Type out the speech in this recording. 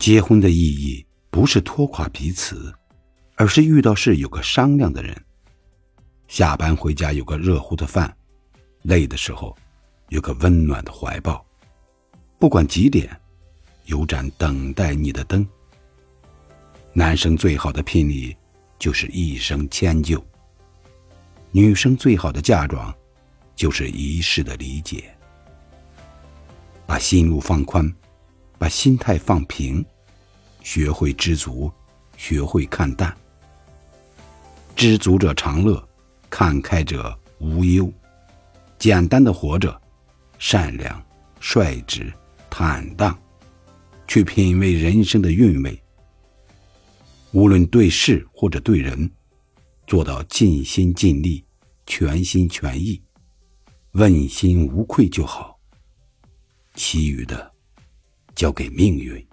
结婚的意义不是拖垮彼此，而是遇到事有个商量的人。下班回家有个热乎的饭，累的时候有个温暖的怀抱。不管几点，有盏等待你的灯。男生最好的聘礼就是一生迁就，女生最好的嫁妆就是一世的理解。把心路放宽。把心态放平，学会知足，学会看淡。知足者常乐，看开者无忧。简单的活着，善良、率直、坦荡，去品味人生的韵味。无论对事或者对人，做到尽心尽力、全心全意、问心无愧就好。其余的。交给命运。